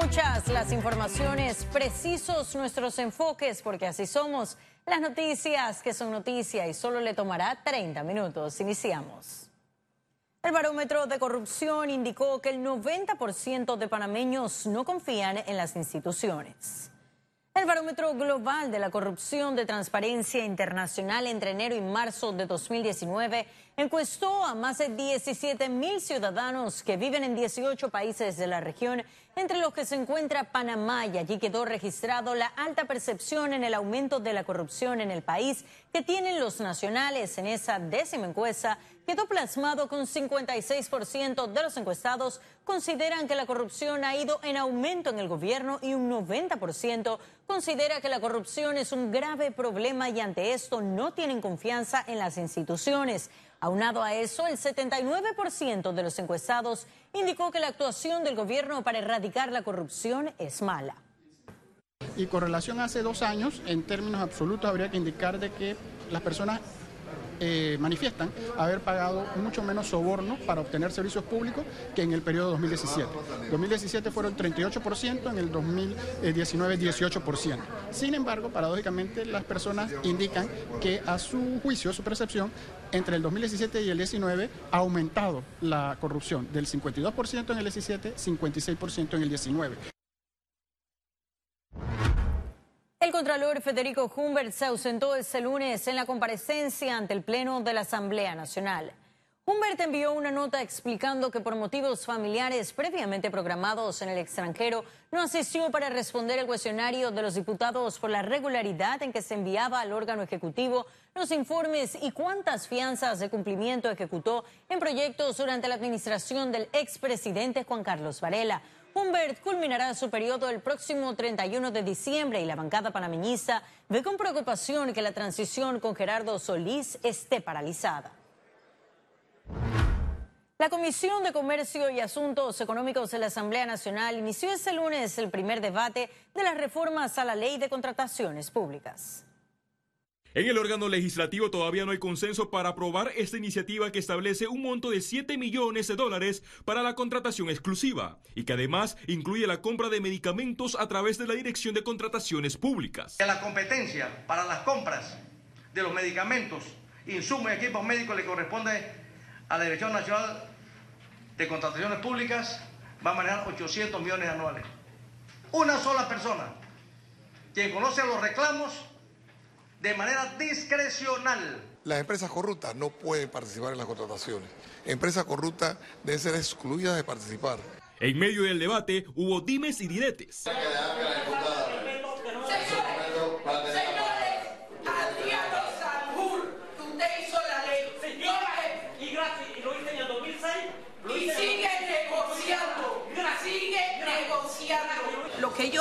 Muchas las informaciones, precisos nuestros enfoques, porque así somos. Las noticias que son noticia y solo le tomará 30 minutos. Iniciamos. El barómetro de corrupción indicó que el 90% de panameños no confían en las instituciones. El barómetro global de la corrupción de Transparencia Internacional entre enero y marzo de 2019 encuestó a más de 17 mil ciudadanos que viven en 18 países de la región, entre los que se encuentra Panamá, y allí quedó registrado la alta percepción en el aumento de la corrupción en el país que tienen los nacionales. En esa décima encuesta quedó plasmado con 56% de los encuestados consideran que la corrupción ha ido en aumento en el gobierno y un 90% considera que la corrupción es un grave problema y ante esto no tienen confianza en las instituciones. Aunado a eso, el 79% de los encuestados indicó que la actuación del gobierno para erradicar la corrupción es mala. Y con relación a hace dos años, en términos absolutos, habría que indicar de que las personas eh, manifiestan haber pagado mucho menos soborno para obtener servicios públicos que en el periodo 2017. 2017 fueron 38%, en el 2019 18%. Sin embargo, paradójicamente, las personas indican que a su juicio, su percepción, entre el 2017 y el 19 ha aumentado la corrupción del 52% en el 17, 56% en el 19. El Contralor Federico Humbert se ausentó este lunes en la comparecencia ante el Pleno de la Asamblea Nacional. Humbert envió una nota explicando que por motivos familiares previamente programados en el extranjero no asistió para responder el cuestionario de los diputados por la regularidad en que se enviaba al órgano ejecutivo los informes y cuántas fianzas de cumplimiento ejecutó en proyectos durante la administración del expresidente Juan Carlos Varela. Humbert culminará su periodo el próximo 31 de diciembre y la bancada panameñista ve con preocupación que la transición con Gerardo Solís esté paralizada. La Comisión de Comercio y Asuntos Económicos de la Asamblea Nacional inició este lunes el primer debate de las reformas a la ley de contrataciones públicas. En el órgano legislativo todavía no hay consenso para aprobar esta iniciativa que establece un monto de 7 millones de dólares para la contratación exclusiva y que además incluye la compra de medicamentos a través de la Dirección de Contrataciones Públicas. La competencia para las compras de los medicamentos, insumos y equipos médicos le corresponde a la Dirección Nacional de Contrataciones Públicas, va a manejar 800 millones anuales. Una sola persona, quien conoce los reclamos de manera discrecional. Las empresas corruptas no pueden participar en las contrataciones. Empresas corruptas deben ser excluidas de participar. En medio del debate hubo dimes y diretes.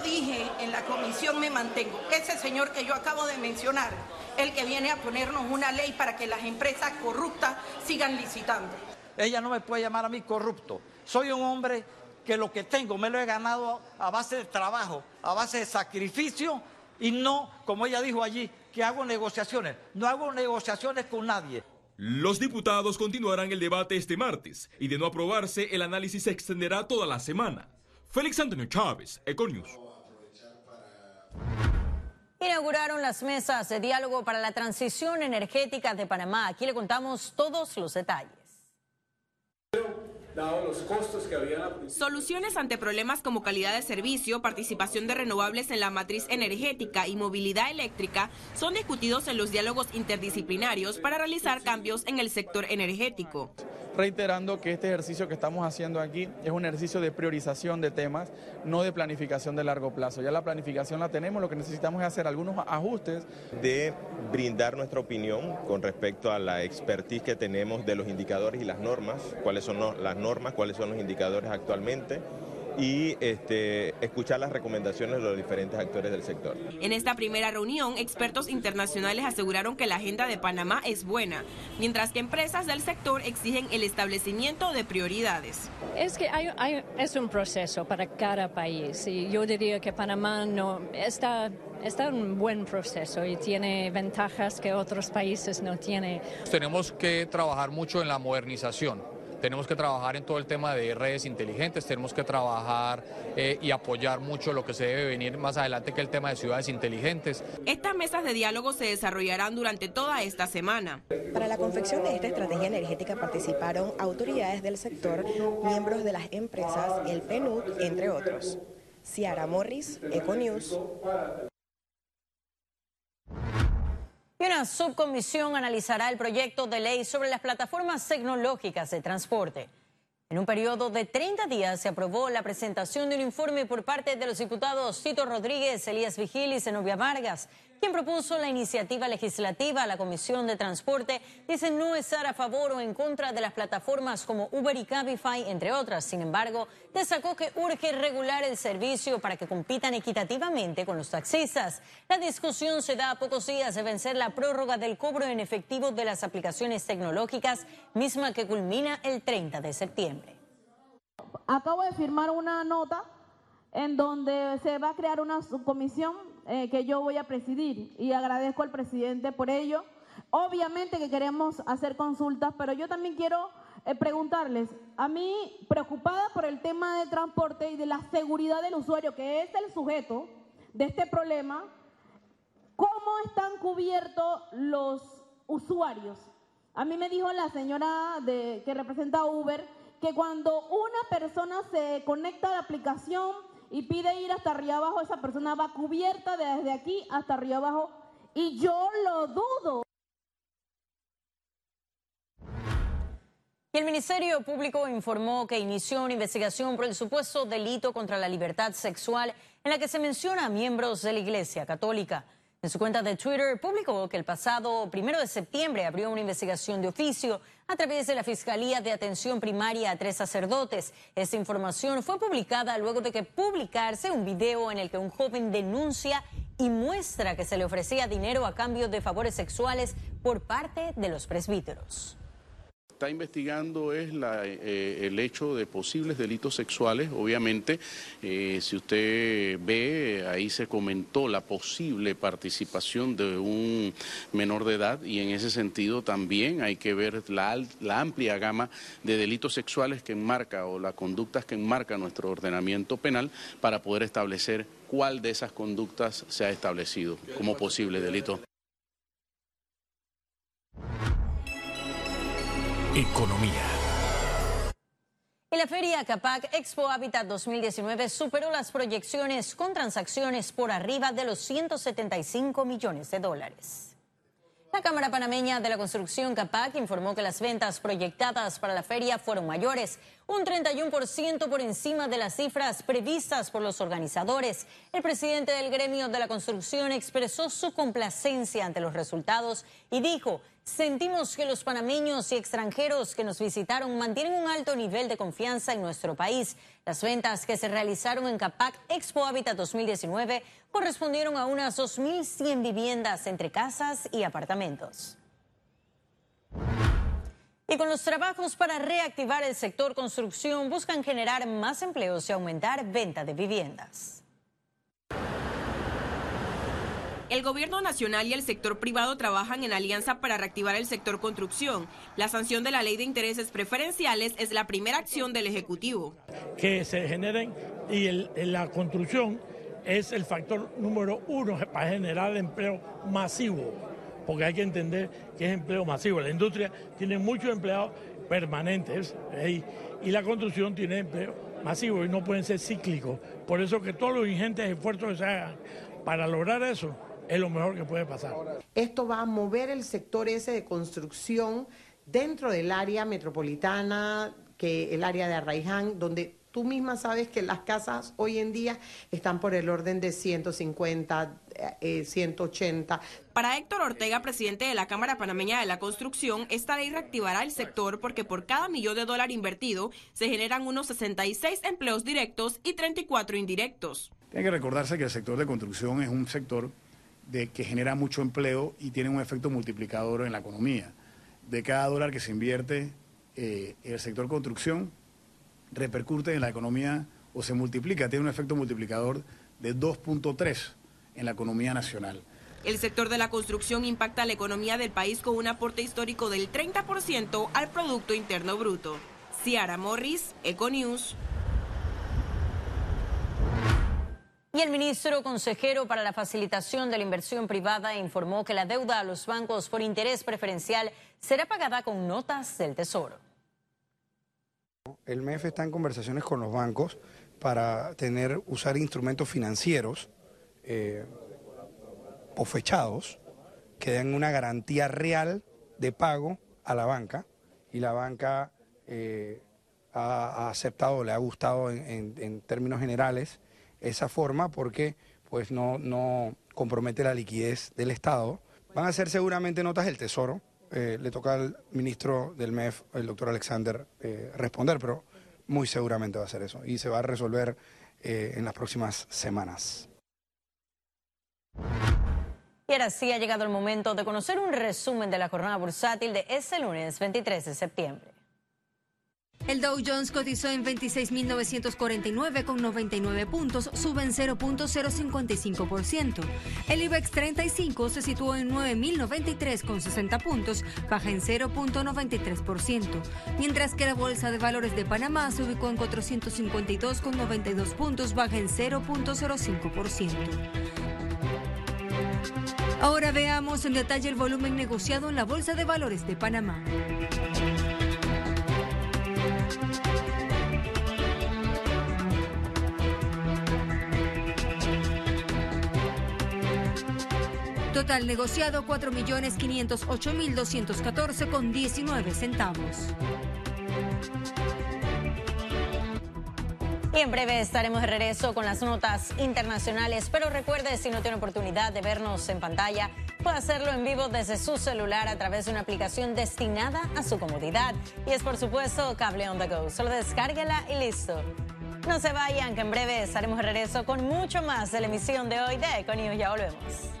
Dije en la comisión me mantengo. Ese señor que yo acabo de mencionar, el que viene a ponernos una ley para que las empresas corruptas sigan licitando. Ella no me puede llamar a mí corrupto. Soy un hombre que lo que tengo me lo he ganado a base de trabajo, a base de sacrificio y no, como ella dijo allí, que hago negociaciones. No hago negociaciones con nadie. Los diputados continuarán el debate este martes y de no aprobarse el análisis se extenderá toda la semana. Félix Antonio Chávez, Econius. Inauguraron las mesas de diálogo para la transición energética de Panamá. Aquí le contamos todos los detalles. Soluciones ante problemas como calidad de servicio, participación de renovables en la matriz energética y movilidad eléctrica son discutidos en los diálogos interdisciplinarios para realizar cambios en el sector energético reiterando que este ejercicio que estamos haciendo aquí es un ejercicio de priorización de temas, no de planificación de largo plazo. Ya la planificación la tenemos, lo que necesitamos es hacer algunos ajustes. De brindar nuestra opinión con respecto a la expertise que tenemos de los indicadores y las normas, cuáles son las normas, cuáles son los indicadores actualmente y este, escuchar las recomendaciones de los diferentes actores del sector. En esta primera reunión, expertos internacionales aseguraron que la agenda de Panamá es buena, mientras que empresas del sector exigen el establecimiento de prioridades. Es que es un proceso para cada país y yo diría que Panamá no está está en un buen proceso y tiene ventajas que otros países no tienen. Tenemos que trabajar mucho en la modernización Tenemos que trabajar en todo el tema de redes inteligentes, tenemos que trabajar eh, y apoyar mucho lo que se debe venir más adelante que el tema de ciudades inteligentes. Estas mesas de diálogo se desarrollarán durante toda esta semana. Para la confección de esta estrategia energética participaron autoridades del sector, miembros de las empresas, el PNUD, entre otros. Ciara Morris, Econews. Y una subcomisión analizará el proyecto de ley sobre las plataformas tecnológicas de transporte. En un periodo de 30 días se aprobó la presentación de un informe por parte de los diputados Tito Rodríguez, Elías Vigil y Zenobia Vargas, quien propuso la iniciativa legislativa a la Comisión de Transporte, dice no estar a favor o en contra de las plataformas como Uber y Cabify, entre otras. Sin embargo, destacó que urge regular el servicio para que compitan equitativamente con los taxistas. La discusión se da a pocos días de vencer la prórroga del cobro en efectivo de las aplicaciones tecnológicas, misma que culmina el 30 de septiembre. Acabo de firmar una nota en donde se va a crear una subcomisión eh, que yo voy a presidir y agradezco al presidente por ello. Obviamente que queremos hacer consultas, pero yo también quiero eh, preguntarles, a mí preocupada por el tema del transporte y de la seguridad del usuario, que es el sujeto de este problema, ¿cómo están cubiertos los usuarios? A mí me dijo la señora de, que representa Uber que cuando una persona se conecta a la aplicación y pide ir hasta arriba abajo, esa persona va cubierta desde aquí hasta arriba abajo y yo lo dudo. Y el Ministerio Público informó que inició una investigación por el supuesto delito contra la libertad sexual en la que se menciona a miembros de la Iglesia Católica. En su cuenta de Twitter publicó que el pasado primero de septiembre abrió una investigación de oficio a través de la Fiscalía de Atención Primaria a tres sacerdotes. Esta información fue publicada luego de que publicarse un video en el que un joven denuncia y muestra que se le ofrecía dinero a cambio de favores sexuales por parte de los presbíteros está investigando es eh, el hecho de posibles delitos sexuales. Obviamente, eh, si usted ve, ahí se comentó la posible participación de un menor de edad y en ese sentido también hay que ver la, la amplia gama de delitos sexuales que enmarca o las conductas que enmarca nuestro ordenamiento penal para poder establecer cuál de esas conductas se ha establecido como posible delito. Economía. En la feria Capac Expo Habitat 2019 superó las proyecciones con transacciones por arriba de los 175 millones de dólares. La Cámara Panameña de la Construcción CAPAC informó que las ventas proyectadas para la feria fueron mayores, un 31% por encima de las cifras previstas por los organizadores. El presidente del gremio de la construcción expresó su complacencia ante los resultados y dijo, sentimos que los panameños y extranjeros que nos visitaron mantienen un alto nivel de confianza en nuestro país. Las ventas que se realizaron en CAPAC Expo Habitat 2019 correspondieron a unas 2.100 viviendas entre casas y apartamentos. Y con los trabajos para reactivar el sector construcción buscan generar más empleos y aumentar venta de viviendas. El gobierno nacional y el sector privado trabajan en alianza para reactivar el sector construcción. La sanción de la ley de intereses preferenciales es la primera acción del Ejecutivo. Que se generen y la construcción es el factor número uno para generar empleo masivo, porque hay que entender que es empleo masivo. La industria tiene muchos empleados permanentes y la construcción tiene empleo masivo y no pueden ser cíclicos. Por eso que todos los ingentes esfuerzos que se hagan para lograr eso es lo mejor que puede pasar. Esto va a mover el sector ese de construcción dentro del área metropolitana, que el área de Arraiján, donde tú misma sabes que las casas hoy en día están por el orden de 150, 180. Eh, Para Héctor Ortega, presidente de la Cámara Panameña de la Construcción, esta ley reactivará el sector porque por cada millón de dólar invertido se generan unos 66 empleos directos y 34 indirectos. Tiene que recordarse que el sector de construcción es un sector de que genera mucho empleo y tiene un efecto multiplicador en la economía. De cada dólar que se invierte eh, el sector construcción, repercute en la economía o se multiplica, tiene un efecto multiplicador de 2.3 en la economía nacional. El sector de la construcción impacta la economía del país con un aporte histórico del 30% al Producto Interno Bruto. Ciara Morris, Econews. Y el ministro consejero para la facilitación de la inversión privada informó que la deuda a los bancos por interés preferencial será pagada con notas del Tesoro. El MEF está en conversaciones con los bancos para tener, usar instrumentos financieros eh, o fechados que den una garantía real de pago a la banca y la banca eh, ha, aceptado, le ha gustado en términos generales esa forma porque pues no, no compromete la liquidez del Estado. Van a ser seguramente notas del Tesoro. Eh, le toca al ministro del MEF, el doctor Alexander, eh, responder, pero muy seguramente va a ser eso y se va a resolver eh, en las próximas semanas. Y ahora sí ha llegado el momento de conocer un resumen de la jornada bursátil de este lunes 23 de septiembre. El Dow Jones cotizó en 26.949 con 99 puntos, suben 0.055%. El IBEX 35 se situó en 9.093 con 60 puntos, baja en 0.93%, mientras que la Bolsa de Valores de Panamá se ubicó en 452 con 92 puntos, baja en 0.05%. Ahora veamos en detalle el volumen negociado en la Bolsa de Valores de Panamá. Total negociado 4.508.214 con 19 centavos. Y en breve estaremos de regreso con las notas internacionales, pero recuerde si no tiene oportunidad de vernos en pantalla, puede hacerlo en vivo desde su celular a través de una aplicación destinada a su comodidad. Y es por supuesto Cable on the Go. Solo descárguela y listo. No se vayan, que en breve estaremos de regreso con mucho más de la emisión de hoy de Econius. Ya volvemos.